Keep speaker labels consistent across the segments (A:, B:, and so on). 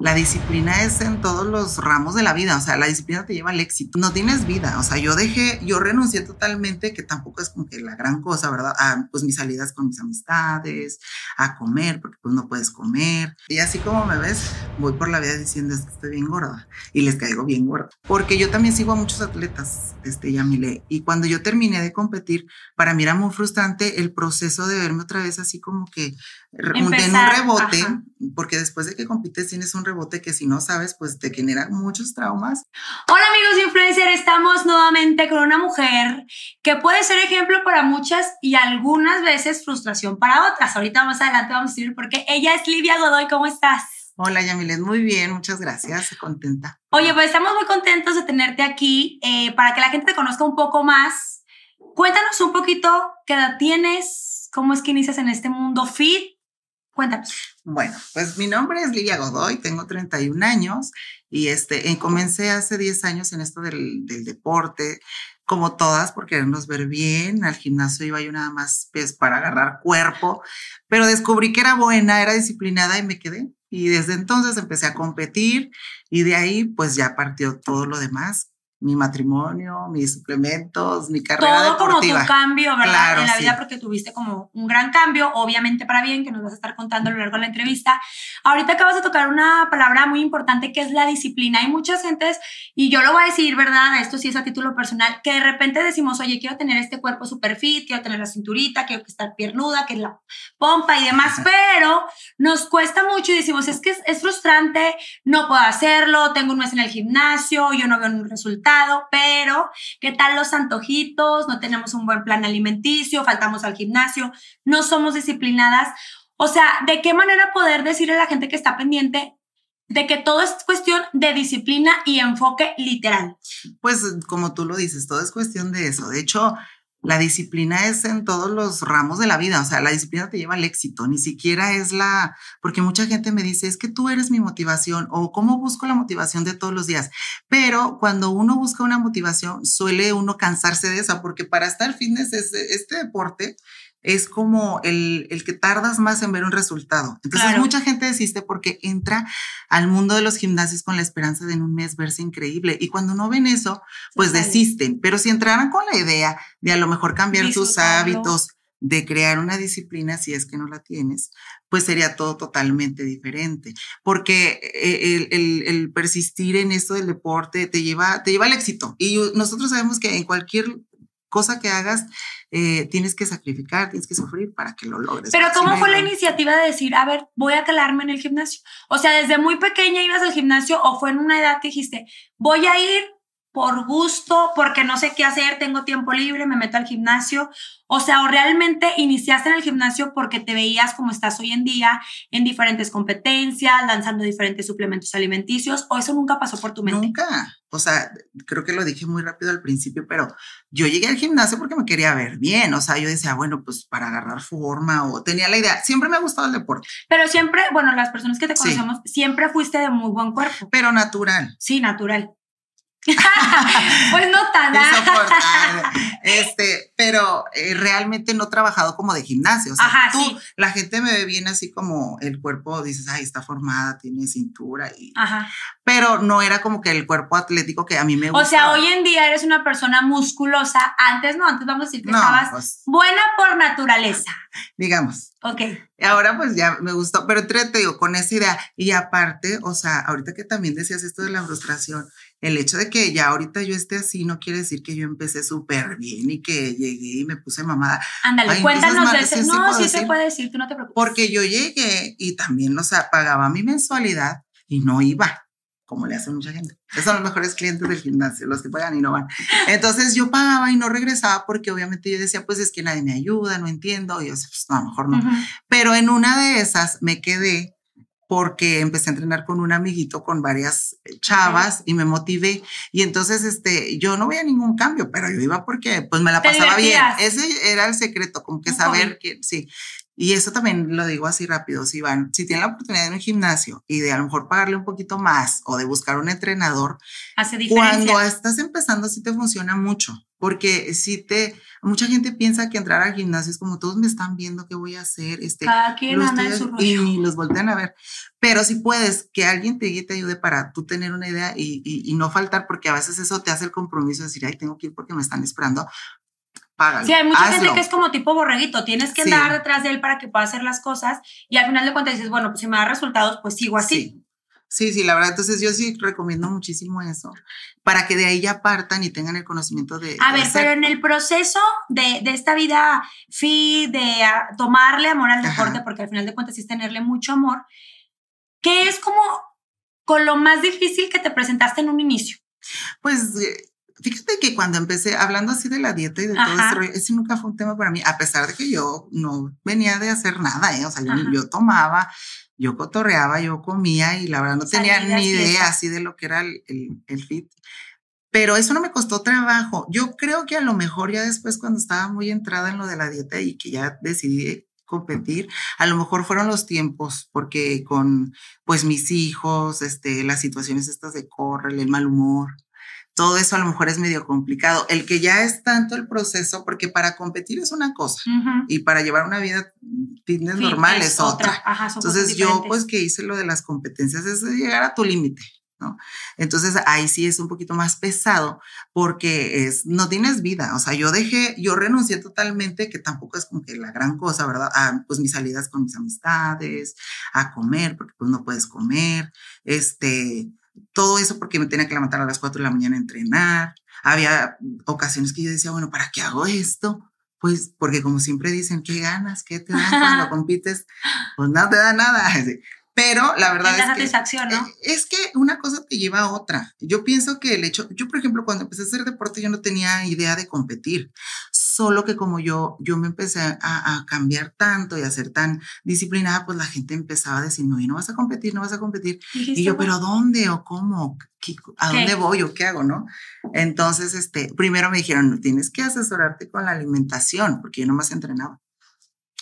A: la disciplina es en todos los ramos de la vida, o sea, la disciplina te lleva al éxito. No tienes vida, o sea, yo dejé, yo renuncié totalmente, que tampoco es como que la gran cosa, ¿verdad? A pues mis salidas con mis amistades, a comer, porque pues no puedes comer. Y así como me ves, voy por la vida diciendo es que estoy bien gorda y les caigo bien gorda. Porque yo también sigo a muchos atletas, este, Yamile, y cuando yo terminé de competir, para mí era muy frustrante el proceso de verme otra vez así como que en un rebote, porque después de que compites tienes un rebote que si no sabes, pues te genera muchos traumas.
B: Hola amigos influencer, estamos nuevamente con una mujer que puede ser ejemplo para muchas y algunas veces frustración para otras. Ahorita más adelante vamos a decir porque ella es Livia Godoy, ¿cómo estás?
A: Hola Yamilet, muy bien, muchas gracias, contenta.
B: Oye, pues estamos muy contentos de tenerte aquí eh, para que la gente te conozca un poco más. Cuéntanos un poquito qué edad tienes, cómo es que inicias en este mundo fit
A: Bueno, pues mi nombre es Livia Godoy, tengo 31 años y este, comencé hace 10 años en esto del, deporte, como todas, por querernos ver bien. Al gimnasio iba yo nada más pues, para agarrar cuerpo, pero descubrí que era buena, era disciplinada y me quedé. Y desde entonces empecé a competir y de ahí pues ya partió todo lo demás mi matrimonio, mis suplementos, mi carrera
B: Todo como tu cambio, ¿verdad? en la vida porque tuviste como un gran cambio, obviamente para bien, que nos vas a estar contando a lo largo de la entrevista. Ahorita acabas de tocar una palabra muy importante que es la disciplina. Hay muchas gentes, y yo lo voy a decir, ¿verdad? Esto sí es a título personal, que de repente decimos, oye, quiero tener este cuerpo super fit, quiero tener la cinturita, quiero estar piernuda, que la pompa y demás, pero nos cuesta mucho y decimos, es que es, es frustrante, no puedo hacerlo, tengo un mes en el gimnasio, yo no veo un resultado pero ¿qué tal los antojitos? No tenemos un buen plan alimenticio, faltamos al gimnasio, no somos disciplinadas. O sea, ¿de qué manera poder decirle a la gente que está pendiente de que todo es cuestión de disciplina y enfoque literal?
A: Pues como tú lo dices, todo es cuestión de eso. De hecho, la disciplina es en todos los ramos de la vida, o sea, la disciplina te lleva al éxito, ni siquiera es la, porque mucha gente me dice, es que tú eres mi motivación o cómo busco la motivación de todos los días, pero cuando uno busca una motivación, suele uno cansarse de esa, porque para estar fitness, este deporte es como el, el, que tardas más en ver un resultado. Entonces mucha gente desiste porque entra al mundo de los gimnasios con la esperanza de en un mes verse increíble y cuando no ven eso, pues desisten. Pero si entraran con la idea de a lo mejor cambiar sus hábitos, de crear una disciplina, si es que no la tienes, pues sería todo totalmente diferente. Porque eh, el, el, el persistir en esto del deporte te lleva, te lleva al éxito. Y nosotros sabemos que en cualquier cosa que hagas, eh, tienes que sacrificar, tienes que sufrir para que lo logres.
B: Pero ¿cómo fue la iniciativa de decir, a ver, voy a calarme en el gimnasio? O sea, desde muy pequeña ibas al gimnasio o fue en una edad que dijiste, voy a ir por gusto, porque no sé qué hacer, tengo tiempo libre, me meto al gimnasio. O sea, o realmente iniciaste en el gimnasio porque te veías como estás hoy en día, en diferentes competencias, lanzando diferentes suplementos alimenticios, o eso nunca pasó por tu mente.
A: Nunca. O sea, creo que lo dije muy rápido al principio, pero yo llegué al gimnasio porque me quería ver bien. O sea, yo decía, bueno, pues para agarrar forma o tenía la idea. Siempre me ha gustado el deporte.
B: Pero siempre, bueno, las personas que te conocemos, siempre fuiste de muy buen cuerpo.
A: Pero natural.
B: Sí, natural. Pues no tan.
A: este, pero eh, realmente no he trabajado como de gimnasio. O sea, tú, la gente me ve bien así como el cuerpo, dices, ay, está formada, tiene cintura y. Ajá. Pero no era como que el cuerpo atlético que a mí me gusta.
B: O sea, hoy en día eres una persona musculosa. Antes no, antes vamos a decir que estabas pues buena por naturaleza.
A: Digamos.
B: Ok.
A: Ahora pues ya me gustó, pero entre, te digo, con esa idea. Y aparte, o sea, ahorita que también decías esto de la frustración, el hecho de que ya ahorita yo esté así no quiere decir que yo empecé súper bien y que llegué y me puse mamada.
B: Ándale, cuéntanos de ese. No, sí, se puede decir, tú no te preocupes.
A: Porque yo llegué y también, o sea, pagaba mi mensualidad y no iba, como le hace mucha gente. Esos son los mejores clientes del gimnasio, los que pagan y no van. Entonces yo pagaba y no regresaba porque obviamente yo decía, pues es que nadie me ayuda, no entiendo. Y yo, pues no, a lo mejor no. Pero en una de esas me quedé porque empecé a entrenar con un amiguito, con varias eh, chavas y me motivé. Y entonces, este, yo no veía ningún cambio, pero yo iba porque pues me la pasaba bien. Ese era el secreto, como que saber que, sí. Y eso también lo digo así rápido, si van, si tienen la oportunidad de un gimnasio y de a lo mejor pagarle un poquito más o de buscar un entrenador,
B: Hace diferencia.
A: cuando estás empezando sí te funciona mucho, porque si te, mucha gente piensa que entrar al gimnasio es como todos me están viendo qué voy a hacer, este,
B: Cada quien anda en su rollo.
A: y los voltean a ver, pero si puedes, que alguien te guíe, te ayude para tú tener una idea y, y, no faltar, porque a veces eso te hace el compromiso de decir, ay, tengo que ir porque me están esperando, Págalo,
B: sí, hay mucha gente que es como tipo borreguito, tienes que andar detrás de él para que pueda hacer las cosas y al final de cuentas dices, bueno, pues si me da resultados, pues sigo así.
A: Sí, sí, la verdad, entonces yo sí recomiendo muchísimo eso, para que de ahí ya partan y tengan el conocimiento de...
B: A ver, pero en el proceso de, de esta vida fit, de tomarle amor al deporte, porque al final de cuentas es tenerle mucho amor, ¿qué es como con lo más difícil que te presentaste en un inicio?
A: Pues eh, fíjate que cuando empecé hablando así de la dieta y de todo eso, ese nunca fue un tema para mí, a pesar de que yo no venía de hacer nada, ¿eh? o sea, yo, yo, tomaba, yo cotorreaba, yo comía y la verdad no tenía ni idea así de lo que era el, el, fit. Pero eso no me costó trabajo. Yo creo que a lo mejor ya después cuando estaba muy entrada en lo de la dieta y que ya decidí competir, a lo mejor fueron los tiempos, porque con pues mis hijos, este, las situaciones estas de correr, el mal humor, todo eso a lo mejor es medio complicado. El que ya es tanto el proceso, porque para competir es una cosa y para llevar una vida fitness normal es, otra. Entonces yo pues que hice lo de las competencias es llegar a tu límite. ¿no? Entonces ahí sí es un poquito más pesado porque es, no tienes vida, o sea, yo dejé, yo renuncié totalmente, que tampoco es como que la gran cosa, ¿verdad? A, pues mis salidas con mis amistades, a comer, porque pues no puedes comer, este, todo eso porque me tenía que levantar a las 4 de la mañana a entrenar. Había ocasiones que yo decía, bueno, ¿para qué hago esto? Pues porque como siempre dicen, ¿qué ganas? ¿Qué te dan cuando compites? Pues no te da nada. Pero la verdad es,
B: satisfacción, ¿no?
A: Eh, es que una cosa te lleva a otra. Yo pienso que el hecho, yo por ejemplo cuando empecé a hacer deporte yo no tenía idea de competir, solo que como yo, yo me empecé a, a cambiar tanto y a ser tan disciplinada, pues la gente empezaba a decir, no, y no vas a competir, no vas a competir. Y yo, pero ¿dónde o cómo? ¿A dónde voy o qué hago, no? Entonces, este, primero me dijeron, tienes que asesorarte con la alimentación, porque yo no más entrenaba.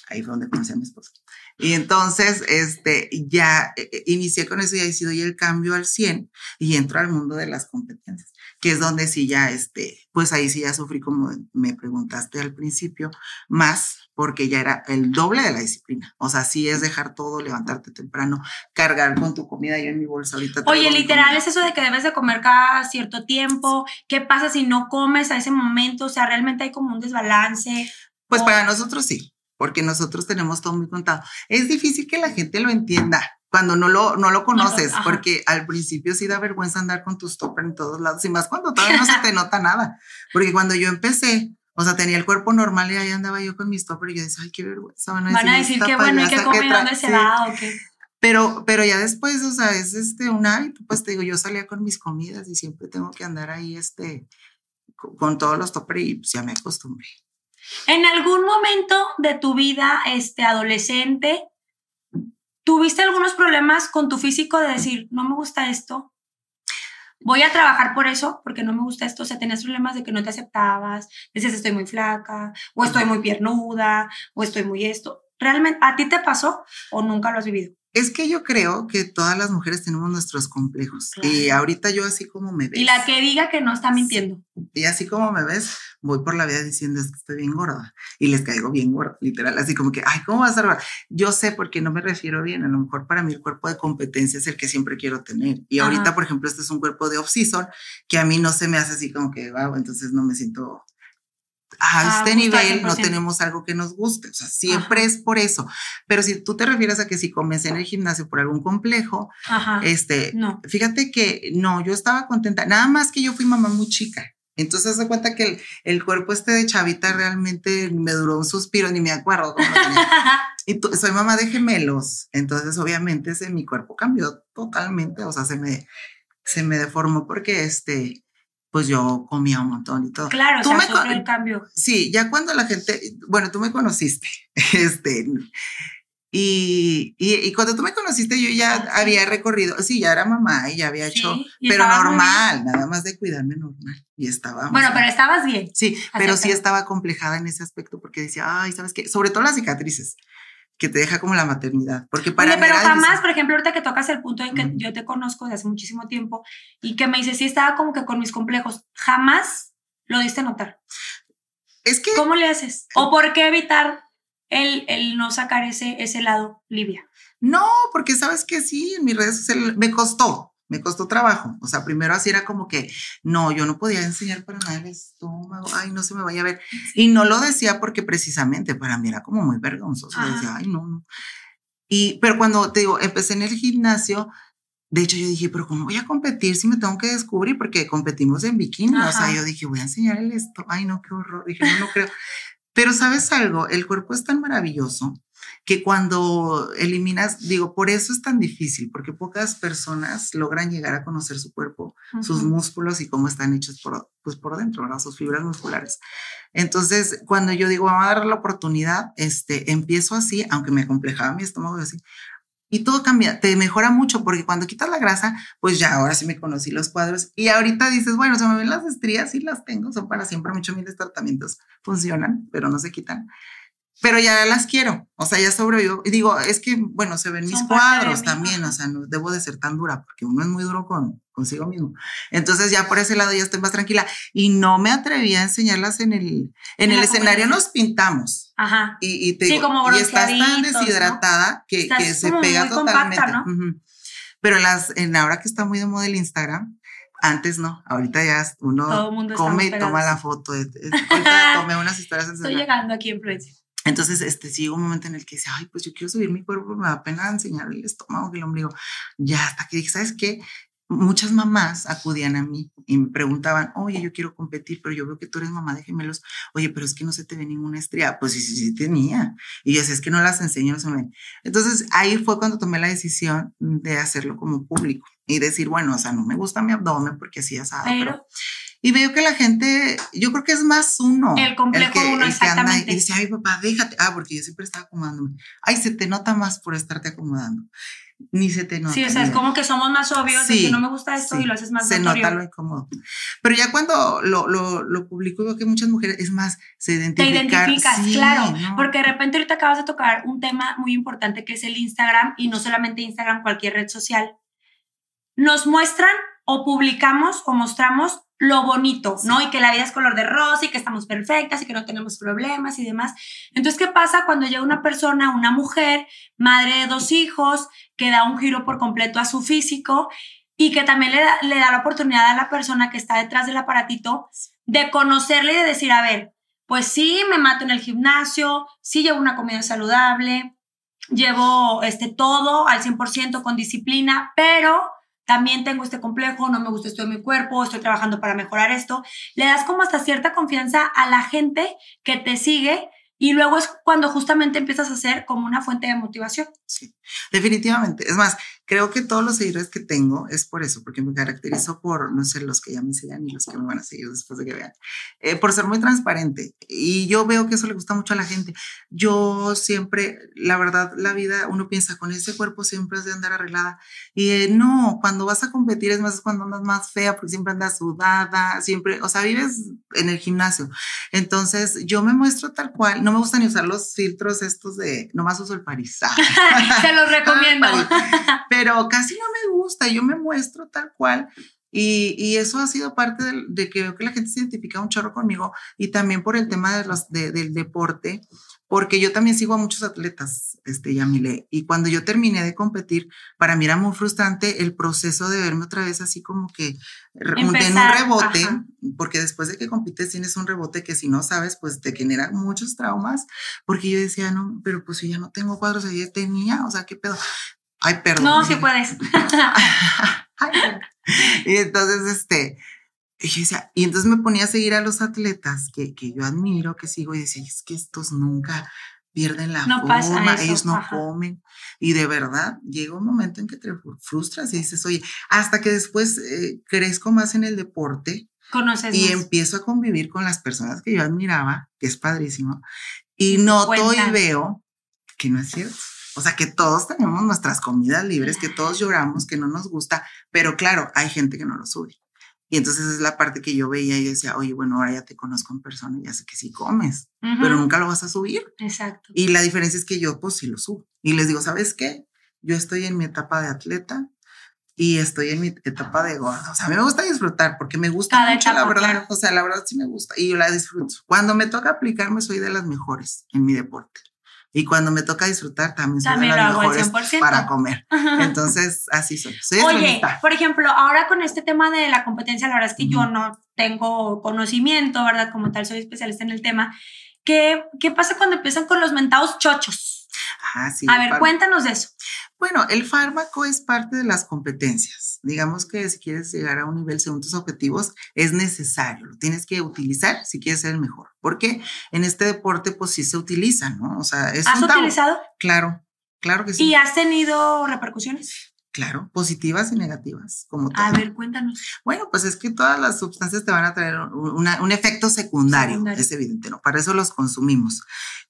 A: Ahí fue donde conocí a mi esposo. Y entonces, este, ya eh, eh, inicié con eso y ahí sí doy el cambio al 100 y entro al mundo de las competencias, que es donde sí ya, este, pues ahí sí ya sufrí como me preguntaste al principio, más porque ya era el doble de la disciplina. O sea, sí es dejar todo, levantarte temprano, cargar con tu comida. Yo en mi bolsa ahorita.
B: Oye, literal, es eso de que debes de comer cada cierto tiempo. ¿Qué pasa si no comes a ese momento? O sea, realmente hay como un desbalance.
A: Pues para nosotros sí porque nosotros tenemos todo muy contado. Es difícil que la gente lo entienda cuando no lo, no lo conoces, porque al principio sí da vergüenza andar con tus toppers en todos lados, y más cuando todavía no se te nota nada. Porque cuando yo empecé, o sea, tenía el cuerpo normal y ahí andaba yo con mis toppers y yo decía, ay, qué vergüenza.
B: Van a decir, que bueno, hay que comer dónde se va o qué.
A: Pero, pero ya después, o sea, es este un hábito, pues te digo, yo salía con mis comidas y siempre tengo que andar ahí, este, con, todos los toppers y pues ya me acostumbré.
B: En algún momento de tu vida este, adolescente, ¿tuviste algunos problemas con tu físico de decir, no me gusta esto? Voy a trabajar por eso, porque no me gusta esto. O sea, tenías problemas de que no te aceptabas, dices estoy muy flaca, o estoy muy piernuda, o estoy muy esto. ¿Realmente a ti te pasó o nunca lo has vivido?
A: Es que yo creo que todas las mujeres tenemos nuestros complejos. Y ahorita yo así como me ves.
B: Y la que diga que no está mintiendo.
A: Y así como me ves, voy por la vida diciendo es que estoy bien gorda. Y les caigo bien gorda, literal. Así como que, ay, ¿cómo vas a ser Yo sé porque no me refiero bien. A lo mejor para mí el cuerpo de competencia es el que siempre quiero tener. Y ahorita, por ejemplo, este es un cuerpo de off-season que a mí no se me hace así como que, wow, entonces no me siento a ah, este nivel no tenemos algo que nos guste, o sea, siempre es por eso. Pero si tú te refieres a que si comencé en el gimnasio por algún complejo, este, no. fíjate que no, yo estaba contenta, nada más que yo fui mamá muy chica. Entonces se cuenta que el, el, cuerpo este de chavita realmente me duró un suspiro, ni me acuerdo. y soy mamá de gemelos, entonces obviamente ese, mi cuerpo cambió totalmente, o sea, se me, se me deformó porque este, pues yo comía un montón y todo.
B: Claro, tú me el cambio.
A: Sí, ya cuando la gente, bueno, tú me conociste, este, y, y, cuando tú me conociste yo ya ah, había recorrido, sí, ya era mamá y ya había hecho, pero normal, nada más de cuidarme normal. Y estaba...
B: Bueno, pero estabas bien.
A: Sí, pero sí estaba complejada en ese aspecto porque decía, ay, ¿sabes qué? Sobre todo las cicatrices que te deja como la maternidad. Porque para
B: Oye, pero jamás, por ejemplo, ahorita que tocas el punto en que yo te conozco desde hace muchísimo tiempo y que me dices, sí, estaba como que con mis complejos, jamás lo diste a notar.
A: Es que...
B: ¿Cómo le haces? ¿O por qué evitar el, el no sacar ese, ese lado, Livia?
A: No, porque sabes que sí, en mis redes sociales me costó, me costó trabajo. O sea, primero así era como que, no, yo no podía enseñar para nada el estómago, ay, no se me vaya a ver. Y no lo decía porque precisamente para mí era como muy vergonzoso. Decía, ay, no, no. Y, pero cuando te digo, empecé en el gimnasio, de hecho yo dije, pero ¿cómo voy a competir si me tengo que descubrir? Porque competimos en bikini. O sea, yo dije, voy a enseñarle esto. Ay, no, qué horror. Dije, no, no creo. Pero sabes algo, el cuerpo es tan maravilloso que cuando eliminas, digo, por eso es tan difícil, porque pocas personas logran llegar a conocer su cuerpo, sus músculos y cómo están hechos por, pues por dentro, ¿verdad? sus fibras musculares. Entonces, cuando yo digo, vamos a dar la oportunidad, este, empiezo así, aunque me complejaba mi estómago así, y todo cambia, te mejora mucho porque cuando quitas la grasa, pues ya ahora sí me conocí los cuadros y ahorita dices, bueno, se me ven las estrías, sí las tengo, son para siempre, muchos miles de tratamientos funcionan, pero no se quitan pero ya las quiero, o sea, ya sobrevivo. Y digo, es que, bueno, se ven mis cuadros también, o sea, no debo de ser tan dura, porque uno es muy duro con consigo mismo. Entonces ya por ese lado ya estoy más tranquila. Y no me atreví a enseñarlas en el, en, el escenario, nos pintamos.
B: Ajá.
A: Y, y te sí, como y estás tan deshidratada que, que, se pega totalmente. Pero las, en ahora que está muy de moda el Instagram, antes no, ahorita ya uno come y toma la foto. tomé unas historias.
B: Estoy llegando aquí en Florencia.
A: Entonces, este, sí, un momento en el que dice, ay, pues yo quiero subir mi cuerpo, me da pena enseñar el estómago y el ombligo. Ya hasta que dije, ¿sabes qué? Muchas mamás acudían a mí y me preguntaban, oye, yo quiero competir, pero yo veo que tú eres mamá de gemelos. Oye, pero es que no se te ve ninguna estría. Pues sí, sí, sí tenía. Y yo decía, es que no las enseño, no se ven. Entonces, ahí fue cuando tomé la decisión de hacerlo como público y decir, bueno, o sea, no me gusta mi abdomen porque así es pero y veo que la gente, yo creo que es más uno.
B: El complejo que, uno, exactamente.
A: y dice, ay, papá, déjate. Ah, porque yo siempre estaba acomodándome. Ay, se te nota más por estarte acomodando. Ni se te nota.
B: Sí, o sea, es como que somos más obvios sí, de que no me gusta esto y lo haces más
A: Se nota lo incómodo. Pero ya cuando lo, lo, lo publico, veo que muchas mujeres, es más, se identifican.
B: Te identificas, claro. Porque de repente ahorita acabas de tocar un tema muy importante que es el Instagram y no solamente Instagram, cualquier red social. Nos muestran o publicamos o mostramos lo bonito, ¿no? Y que la vida es color de rosa y que estamos perfectas y que no tenemos problemas y demás. Entonces, ¿qué pasa cuando llega una persona, una mujer, madre de dos hijos, que da un giro por completo a su físico y que también le da, le da la oportunidad a la persona que está detrás del aparatito de conocerle y de decir, a ver, pues sí, me mato en el gimnasio, sí llevo una comida saludable, llevo este todo al 100% con disciplina, pero también tengo este complejo, no me gusta esto de mi cuerpo, estoy trabajando para mejorar esto. Le das como hasta cierta confianza a la gente que te sigue y luego es cuando justamente empiezas a ser como una fuente de motivación.
A: Sí, definitivamente. Es más, creo que todos los seguidores que tengo es por eso, porque me caracterizo por, no sé, los que ya me sigan y los que me van a seguir después de que vean, eh, por ser muy transparente. Y yo veo que eso le gusta mucho a la gente. Yo siempre, la verdad, la vida, uno piensa, con ese cuerpo siempre es de andar arreglada. Y eh, no, cuando vas a competir es más cuando andas más fea, porque siempre andas sudada, siempre, o sea, vives en el gimnasio. Entonces, yo me muestro tal cual. No me gusta ni usar los filtros estos de, nomás uso el París.
B: Se los recomiendo
A: pero casi no me gusta, yo me muestro tal cual. Y, y eso ha sido parte de, que veo que la gente se identifica un chorro conmigo y también por el tema de los, del deporte, porque yo también sigo a muchos atletas, este, Yamile, y cuando yo terminé de competir, para mí era muy frustrante el proceso de verme otra vez así como que en un rebote, porque después de que compites tienes un rebote que si no sabes, pues te genera muchos traumas, porque yo decía, no, pero pues si ya no tengo cuadros, ayer tenía, o sea, ¿qué pedo? Ay, perdón.
B: No, sí puedes.
A: y entonces, este, y, decía, y entonces me ponía a seguir a los atletas que, que yo admiro, que sigo, y decía, es que estos nunca pierden la no forma, ellos no comen. Y de verdad, llega un momento en que te frustras y dices, oye, hasta que después eh, crezco más en el deporte.
B: Conoces
A: y empiezo a convivir con las personas que yo admiraba, que es padrísimo, y noto y veo que no es cierto. O sea, que todos tenemos nuestras comidas libres, que todos lloramos, que no nos gusta, pero claro, hay gente que no lo sube. Y entonces es la parte que yo veía y decía, oye, bueno, ahora ya te conozco en persona y ya sé que sí comes, pero nunca lo vas a subir.
B: Exacto.
A: Y la diferencia es que yo, pues sí lo subo. Y les digo, ¿sabes qué? Yo estoy en mi etapa de atleta y estoy en mi etapa de gorda. O sea, a mí me gusta disfrutar porque me gusta mucho, la verdad. O sea, la verdad sí me gusta y yo la disfruto. Cuando me toca aplicarme, soy de las mejores en mi deporte. Y cuando me toca disfrutar, también las mejores para comer. Entonces, así soy.
B: Oye, por ejemplo, ahora con este tema de la competencia, la verdad es que yo no tengo conocimiento, ¿verdad? Como tal, soy especialista en el tema. ¿Qué, qué pasa cuando empiezan con los mentados chochos?
A: Ah, sí,
B: a ver, cuéntanos de eso.
A: Bueno, el fármaco es parte de las competencias. Digamos que si quieres llegar a un nivel según tus objetivos, es necesario, lo tienes que utilizar si quieres ser el mejor. Porque en este deporte, pues sí se utiliza, ¿no? O sea, es
B: ¿Has utilizado?
A: Claro, claro que sí.
B: ¿Y has tenido repercusiones?
A: Claro, positivas y negativas, como
B: A ver, cuéntanos.
A: Bueno, pues es que todas las sustancias te van a traer un efecto secundario, es evidente, ¿no? Para eso los consumimos.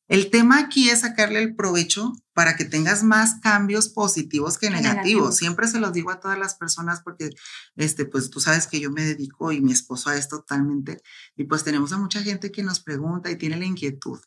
A: El tema aquí es sacarle el provecho para que tengas más cambios positivos que negativos. Siempre se los digo a todas las personas porque, este, pues tú sabes que yo me dedico y mi esposo a esto totalmente y pues tenemos a mucha gente que nos pregunta y tiene la inquietud.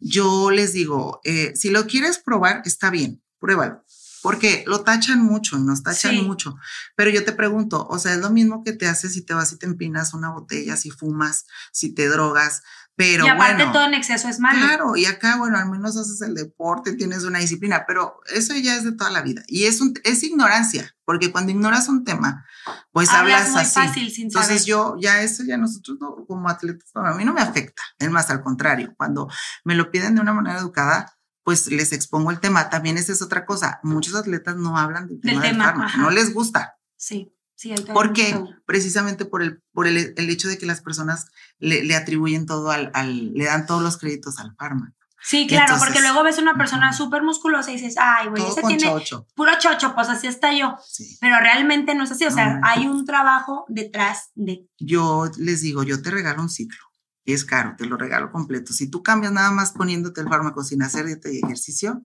A: Yo les digo, eh, si lo quieres probar, está bien, pruébalo porque lo tachan mucho y nos tachan mucho. Pero yo te pregunto, o sea, es lo mismo que te haces si te vas y te empinas una botella, si fumas, si te drogas. Pero
B: y aparte
A: bueno,
B: todo en exceso es malo.
A: Claro, y acá, bueno, al menos haces el deporte, tienes una disciplina, pero eso ya es de toda la vida. Y es, un, es ignorancia, porque cuando ignoras un tema, pues hablas, muy así.
B: Fácil, sin
A: Entonces yo, ya eso ya nosotros como atletas, a mí no me afecta. Es más, al contrario, cuando me lo piden de una manera educada, pues les expongo el tema. También esa es otra cosa. Muchos atletas no hablan del tema del, fármaco, no les gusta.
B: Sí. Sí,
A: ¿Por qué? Precisamente por, el, por el, hecho de que las personas le, atribuyen todo al, le dan todos los créditos al fármaco.
B: Sí, claro, porque luego ves una persona súper musculosa y dices, ay, güey, ese tiene puro chocho, pues así está yo. Pero realmente no es así, o sea, hay un trabajo detrás de...
A: Yo les digo, yo te regalo un ciclo es caro, te lo regalo completo. Si tú cambias nada más poniéndote el fármaco sin hacer dieta y ejercicio,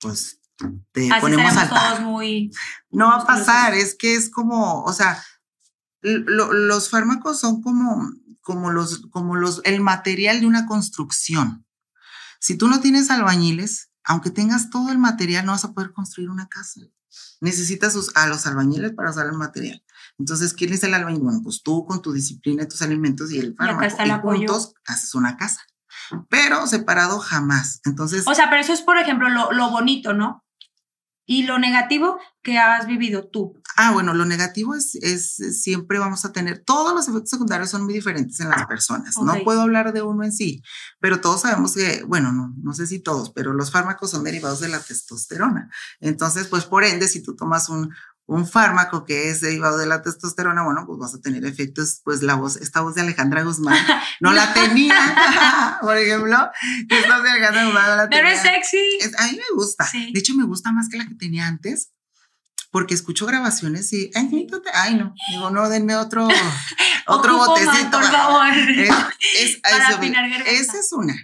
A: pues te ponemos al todos
B: muy
A: No va a pasar, es que es como, o sea, los fármacos son como, como, los, como los, el material de una construcción. Si tú no tienes albañiles, aunque tengas todo el material, no vas a poder construir una casa. Necesitas a los albañiles para usar el material. Entonces, ¿quién es el albañil? Bueno, pues tú con tu disciplina, tus alimentos y el fármaco. Y, acá está el juntos haces una casa. Pero separado jamás. Entonces.
B: O sea, pero eso es, por ejemplo, lo, lo bonito, ¿no? Y lo negativo que has vivido tú.
A: Ah, bueno, lo negativo es, es siempre vamos a tener, todos los efectos secundarios son muy diferentes en las personas. No puedo hablar de uno en sí, pero todos sabemos que, bueno, no, no sé si todos, pero los fármacos son derivados de la testosterona. Entonces, pues por ende, si tú tomas un, un fármaco que es derivado de la testosterona, bueno, pues vas a tener efectos, pues la voz, esta voz de Alejandra Guzmán, no la tenía, por ejemplo, esta voz de Alejandra Guzmán no la tenía.
B: Pero es sexy.
A: a mí me gusta. De hecho, me gusta más que la que tenía antes, porque escucho grabaciones y, ay, ay no, digo, no, denme otro, otro botecito.
B: por favor.
A: Es, esa es una.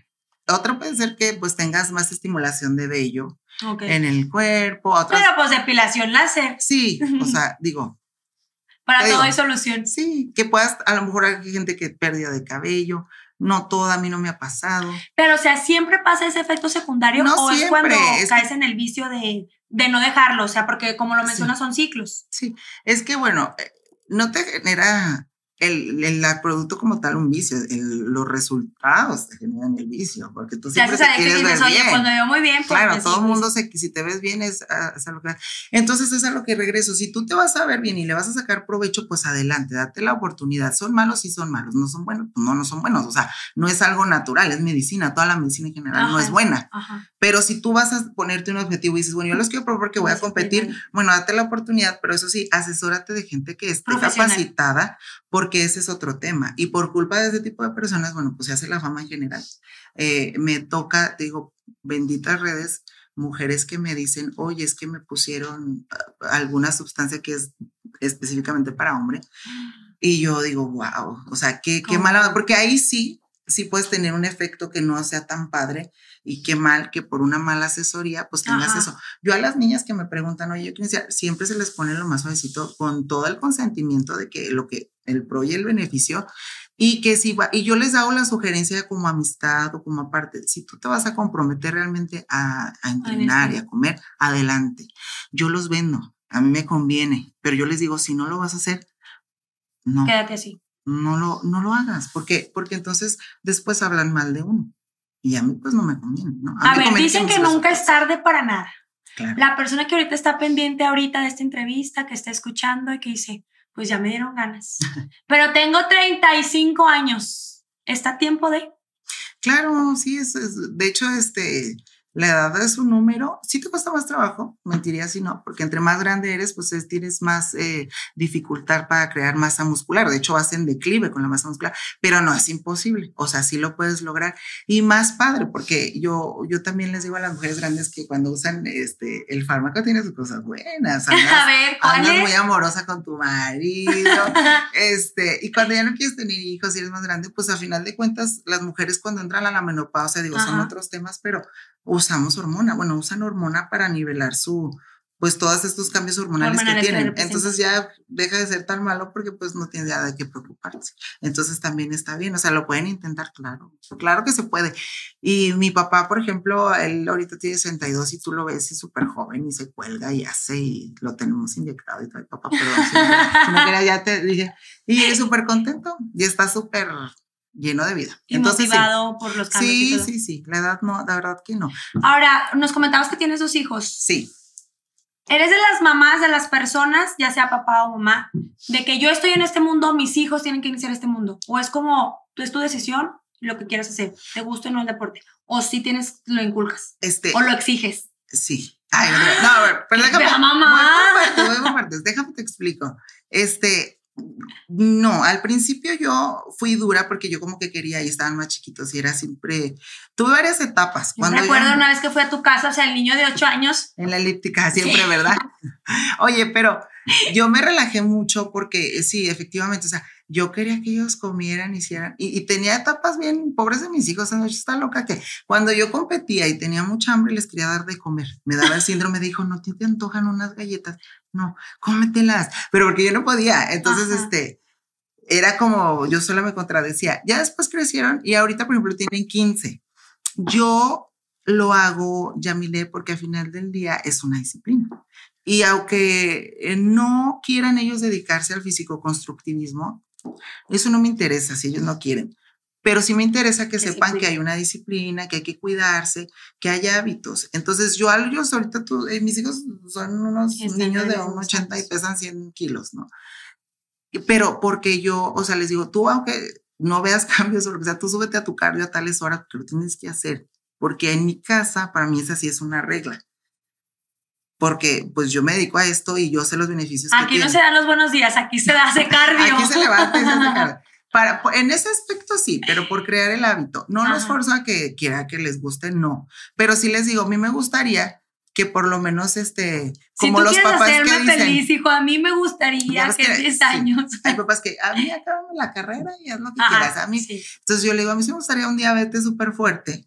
A: Otra puede ser que pues tengas más estimulación de vello en el cuerpo.
B: Pero pues depilación láser.
A: Sí, o sea, digo.
B: Para todo hay solución.
A: Sí, que puedas, a lo mejor hay gente que pérdida de cabello, no toda, a mí no me ha pasado.
B: Pero, o sea, ¿siempre pasa ese efecto secundario o es cuando caes en el vicio de, de, no dejarlo? O sea, porque como lo mencionas, son ciclos.
A: Sí, es que bueno, eh, no te genera el, el, producto como tal un vicio, los resultados te generan el vicio, porque tú siempre te quieres ver bien.
B: cuando veo muy bien,
A: pues claro, todo el mundo que si te ves bien es, ah, es lo que... Entonces es a lo que regreso, si tú te vas a ver bien y le vas a sacar provecho, pues adelante, date la oportunidad. Son malos y son malos, no son buenos, pues no, no son buenos, o sea, no es algo natural, es medicina, toda la medicina en general no es buena. Pero si tú vas a ponerte un objetivo y dices, bueno, yo los quiero probar porque voy a competir, bueno, date la oportunidad, pero eso sí, asesórate de gente que esté capacitada porque ese es otro tema. Y por culpa de ese tipo de personas, bueno, pues se hace la fama en general. Eh, me toca, digo, benditas redes, mujeres que me dicen, oye, es que me pusieron ah, alguna sustancia que es específicamente para hombre. Y yo digo, wow, o sea, qué, qué mala, porque ahí sí, sí puedes tener un efecto que no sea tan padre y qué mal que por una mala asesoría pues tengas eso. Yo a las niñas que me preguntan, oye, yo siempre se les pone lo más suavecito con todo el consentimiento de que lo que el pro y el beneficio y que si va, y yo les hago la sugerencia como amistad o como aparte, si tú te vas a comprometer realmente a, a entrenar y a comer, adelante. Yo los vendo a mí me conviene, pero yo les digo, si no lo vas a hacer, no.
B: Quédate así.
A: No lo, no lo hagas, porque, porque entonces después hablan mal de uno. Y a mí pues no me conviene, ¿no?
B: A, ver, dicen que nunca es tarde para nada. La persona que ahorita está pendiente ahorita de esta entrevista, que está escuchando y que dice, pues ya me dieron ganas. Pero tengo 35 años. ¿Está tiempo de?
A: Claro, sí, es, es, de hecho, este, la edad es un número, sí te cuesta más trabajo, mentiría si no, porque entre más grande eres, pues tienes más eh, dificultad para crear masa muscular. De hecho, vas en declive con la masa muscular, pero no es imposible. O sea, sí lo puedes lograr. Y más padre, porque yo, yo también les digo a las mujeres grandes que cuando usan este, el fármaco tiene sus cosas buenas.
B: a ver,
A: andas muy amorosa con tu marido. este, y cuando ya no quieres tener hijos y eres más grande, pues a final de cuentas, las mujeres cuando entran a la menopausia, digo, son otros temas, pero usamos hormona, bueno, usan hormona para nivelar su, pues todos estos cambios hormonales, que tienen. Entonces ya deja de ser tan malo porque pues no tiene nada de qué preocuparse. Entonces también está bien, o sea, lo pueden intentar, claro, claro que se puede. Y mi papá, por ejemplo, él ahorita tiene 62 y tú lo ves y súper joven y se cuelga y hace y lo tenemos inyectado y todo, papá, perdón, si no, ya te dije, y es súper contento y está súper lleno de vida.
B: Y Entonces, motivado por los cambios.
A: Sí, sí, sí, la edad no, la verdad que no.
B: Ahora, nos comentabas que tienes dos hijos.
A: Sí.
B: ¿Eres de las mamás, de las personas, ya sea papá o mamá, de que yo estoy en este mundo, mis hijos tienen que iniciar este mundo? ¿O es como, tú es tu decisión, lo que quieras hacer, te gusta o no el deporte? ¿O si tienes, lo inculcas?
A: Este,
B: ¿O lo exiges?
A: Sí. Ay, no, a ver, pero déjame.
B: mamá.
A: déjame te explico. Este, no, al principio yo fui dura porque yo como que quería y estaban más chiquitos y era siempre, tuve varias etapas.
B: Cuando recuerdo una vez que fui a tu casa, o sea, el niño de ocho años.
A: En la elíptica, siempre, ¿verdad? Oye, pero yo me relajé mucho porque eh, sí, efectivamente, o sea, yo quería que ellos comieran, hicieran, y, tenía etapas bien pobres de mis hijos, noche está loca que cuando yo competía y tenía mucha hambre les quería dar de comer, me daba el síndrome, de dijo, no te, te antojan unas galletas, no, cómetelas, pero porque yo no podía, entonces, este, era como, yo solo me contradecía, ya después crecieron y ahorita, por ejemplo, tienen 15. Yo lo hago, Yamile, porque al final del día es una disciplina. Y aunque eh, no quieran ellos dedicarse al físico-constructivismo, eso no me interesa si ellos no quieren. Pero sí me interesa que, sepan que hay una disciplina, que hay que cuidarse, que hay hábitos. Entonces, yo, ellos ahorita, tú, eh, mis hijos son unos niños de 1,80 y pesan 100 kilos, ¿no? Pero porque yo, o sea, les digo, tú, aunque no veas cambios o lo que sea, tú súbete a tu cardio a tales horas porque lo tienes que hacer. Porque en mi casa, para mí esa sí es una regla porque pues yo me dedico a esto y yo sé los beneficios.
B: Aquí no se dan los buenos días, aquí se hace cardio.
A: aquí se levanta y se hace cardio. Para, en ese aspecto sí, pero por crear el hábito. No los forzo a que quiera que les guste, no. Pero sí les digo, a mí me gustaría que por lo menos este
B: como los papás hacerme que dicen, feliz hijo a mí me gustaría que, 10 años
A: hay papás que a mí acabamos la carrera y haz lo que quieras a mí entonces yo le digo a mí sí me gustaría un diabetes súper fuerte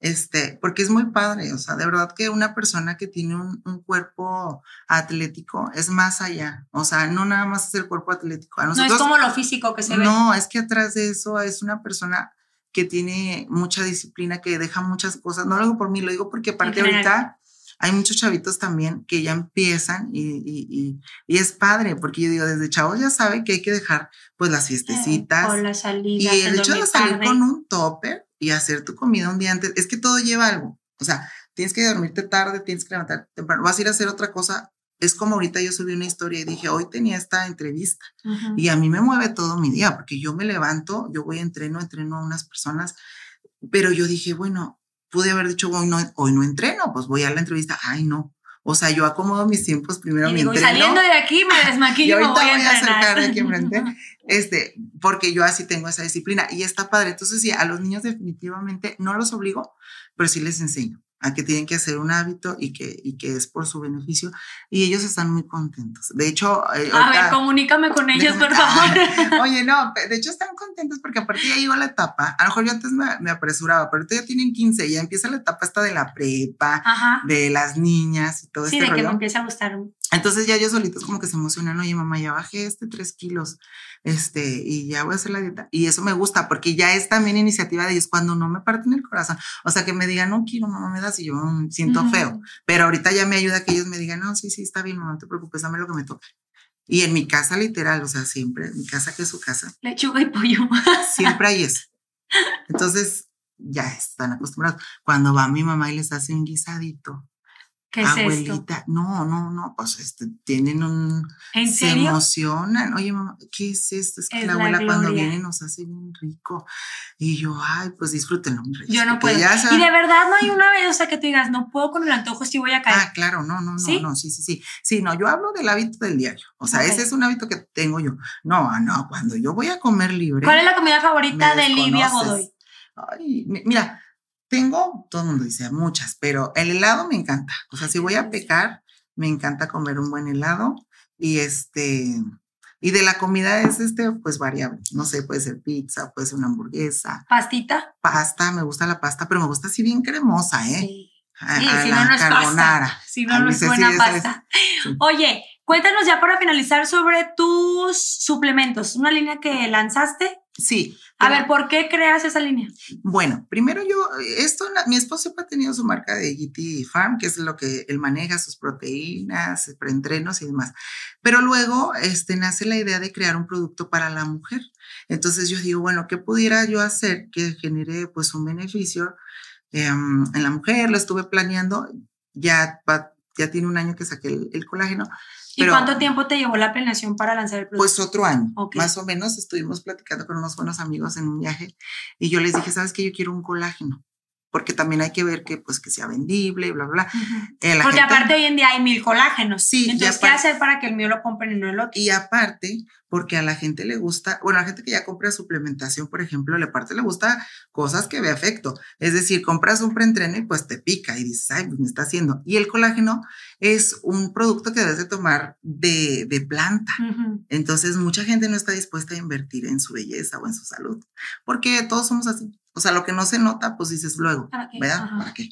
A: este, porque es muy padre, o sea, de verdad que una persona que tiene un, cuerpo atlético es más allá, o sea, no nada más es el cuerpo atlético.
B: no es como lo físico que se ve.
A: No, es que atrás de eso es una persona que tiene mucha disciplina, que deja muchas cosas, no lo digo por mí, lo digo porque aparte ahorita hay muchos chavitos también que ya empiezan y, y, es padre, porque yo digo, desde chavos ya sabe que hay que dejar pues las fiestecitas.
B: Con las salidas.
A: Y el hecho de salir con un topper y hacer tu comida un día antes, es que todo lleva algo. O sea, tienes que dormirte tarde, tienes que levantarte temprano, vas a ir a hacer otra cosa. Es como ahorita yo subí una historia y dije, hoy tenía esta entrevista y a mí me mueve todo mi día porque yo me levanto, yo voy a entreno, entreno a unas personas, pero yo dije, bueno, pude haber dicho, hoy no, hoy no entreno, pues voy a la entrevista. Ay, no, o sea, yo acomodo mis tiempos primero y mi entreno.
B: Saliendo de aquí me desmaquillo.
A: y ahorita voy a, acercar de aquí enfrente, este, porque yo así tengo esa disciplina y está padre. Entonces, sí, a los niños definitivamente no los obligo, pero sí les enseño a que tienen que hacer un hábito y que, y que es por su beneficio. Y ellos están muy contentos. De hecho...
B: Eh, a ver, comunícame con ellos, por favor.
A: oye, no, de hecho están contentos porque a partir de ahí llegó la etapa. A lo mejor yo antes me, apresuraba, pero ahorita ya tienen 15 y ya empieza la etapa esta de la prepa, de las niñas y todo
B: sí,
A: este
B: de que me empieza a gustar
A: Entonces ya ellos solitos como que se emocionan, oye mamá, ya bajé este tres kilos, este, y ya voy a hacer la dieta. Y eso me gusta porque ya es también iniciativa de ellos cuando no me parten el corazón. O sea, que me digan, no quiero, mamá, me das y yo me siento feo. Pero ahorita ya me ayuda que ellos me digan, no, sí, sí, está bien, mamá, no te preocupes, dame lo que me toca. Y en mi casa literal, o sea, siempre, mi casa que es su casa.
B: Lechuga y pollo.
A: siempre hay eso. Entonces, ya están acostumbrados. Cuando va mi mamá y les hace un guisadito,
B: ¿Qué
A: Abuelita, no, no, no, pues este, tienen un...
B: ¿En
A: se emocionan. Oye, mamá, ¿qué es esto? Es que la abuela cuando viene nos hace bien rico. Y yo, ay, pues disfrútenlo.
B: Yo no puedo. y de verdad no hay una vez, o sea, que tú digas, no puedo con el antojo, si voy a caer.
A: Ah, claro, no, no, no, ¿Sí? no, sí, sí, sí. Sí, no, yo hablo del hábito del diario. O sea, ese es un hábito que tengo yo. No, no, cuando yo voy a comer libre.
B: ¿Cuál es la comida favorita de Livia Godoy?
A: Ay, mira, tengo, todo el mundo dice muchas, pero el helado me encanta. O sea, si voy a pecar, me encanta comer un buen helado y este, y de la comida es este, pues variable. No sé, puede ser pizza, puede ser una hamburguesa.
B: ¿Pastita?
A: Pasta, me gusta la pasta, pero me gusta así bien cremosa, ¿eh? Sí.
B: si no, no es Pasta. Si no, no es buena pasta. Oye, cuéntanos ya para finalizar sobre tus suplementos. Una línea que lanzaste
A: Sí.
B: A ver, ¿por qué creas esa línea?
A: Bueno, primero yo, esto, mi esposo siempre ha tenido su marca de GT Farm, que es lo que él maneja, sus proteínas, preentrenos y demás. Pero luego este, nace la idea de crear un producto para la mujer. Entonces yo digo, bueno, ¿qué pudiera yo hacer que genere pues un beneficio em, en la mujer? Lo estuve planeando, ya, ya tiene un año que saqué el colágeno
B: ¿Y cuánto tiempo te llevó la planeación para lanzar el producto?
A: Pues otro año, más o menos. Estuvimos platicando con unos buenos amigos en un viaje y yo les dije, ¿sabes qué? Yo quiero un colágeno porque también hay que ver que pues que sea vendible, bla, bla,
B: eh, porque aparte hoy en día hay mil colágenos. Sí. Entonces, ¿qué hacer para que el mío lo compren y no el otro?
A: Y aparte, porque a la gente le gusta, bueno, a la gente que ya compra suplementación, por ejemplo, le parte le gusta cosas que ve efecto. Es decir, compras un preentreno y pues te pica y dices, ay, pues me está haciendo. Y el colágeno es un producto que debes de tomar de, de planta. Entonces, mucha gente no está dispuesta a invertir en su belleza o en su salud, porque todos somos así. O sea, lo que no se nota, pues dices luego, ¿verdad? ¿Para qué?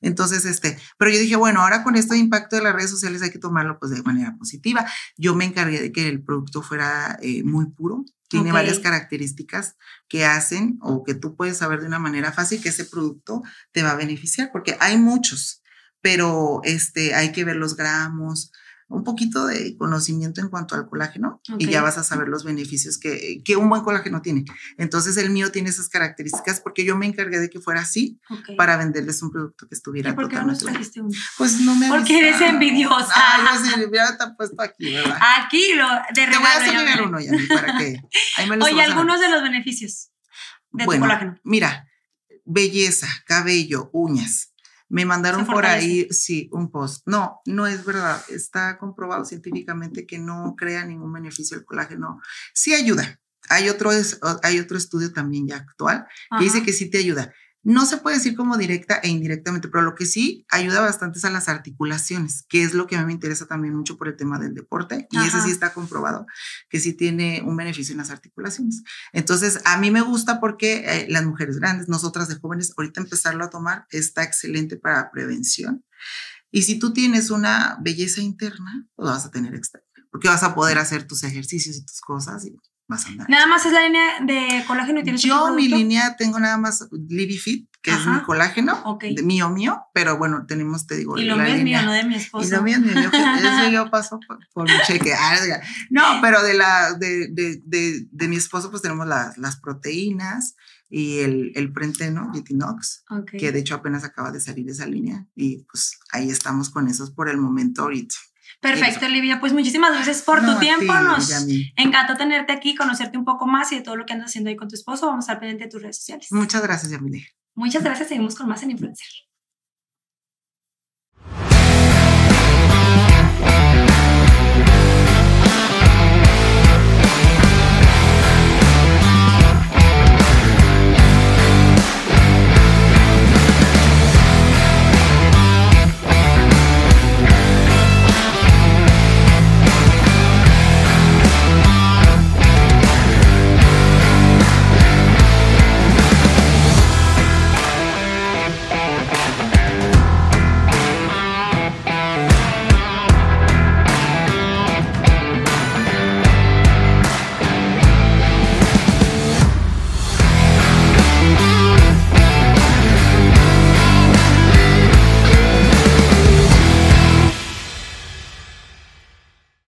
A: Entonces, este, pero yo dije, bueno, ahora con este impacto de las redes sociales hay que tomarlo pues de manera positiva. Yo me encargué de que el producto fuera eh, muy puro. Tiene varias características que hacen o que tú puedes saber de una manera fácil que ese producto te va a beneficiar, porque hay muchos, pero este, hay que ver los gramos, un poquito de conocimiento en cuanto al colágeno y ya vas a saber los beneficios que, que, un buen colágeno tiene. Entonces el mío tiene esas características porque yo me encargué de que fuera así para venderles un producto que estuviera
B: ¿Y por qué no trajiste uno?
A: Pues no me
B: Porque eres envidiosa.
A: Ah, yo sí, ya te puesto aquí, ¿verdad?
B: Aquí lo de regalo.
A: Te voy a hacer uno ya, para que
B: ahí me Oye, algunos de los beneficios de tu colágeno.
A: Mira, belleza, cabello, uñas me mandaron por ahí, sí, un post. No, no es verdad. Está comprobado científicamente que no crea ningún beneficio el colágeno. Sí ayuda. Hay otro, hay otro estudio también ya actual que dice que sí te ayuda. No se puede decir como directa e indirectamente, pero lo que sí ayuda bastante es a las articulaciones, que es lo que a mí me interesa también mucho por el tema del deporte, y ese sí está comprobado, que sí tiene un beneficio en las articulaciones. Entonces, a mí me gusta porque eh, las mujeres grandes, nosotras de jóvenes, ahorita empezarlo a tomar está excelente para prevención. Y si tú tienes una belleza interna, pues vas a tener externa, porque vas a poder hacer tus ejercicios y tus cosas y
B: Nada más es la línea de colágeno y tienes
A: Yo mi línea tengo nada más Fit, que es mi colágeno, de mío mío, pero bueno, tenemos, te digo,
B: y lo mío es mío, no de mi esposo.
A: Y lo mío es mío, yo, yo paso por, mi cheque. No, pero de la de, de, de, de, mi esposo pues tenemos las, las proteínas y el, el prenteno, Gitinox, que de hecho apenas acaba de salir esa línea y pues ahí estamos con esos por el momento ahorita.
B: Perfecto, Olivia. Pues muchísimas gracias por tu tiempo. Nos encantó tenerte aquí, conocerte un poco más y de todo lo que andas haciendo ahí con tu esposo. Vamos a estar pendiente de tus redes sociales.
A: Muchas gracias, Yamile.
B: Muchas gracias. Seguimos con más en Influencer.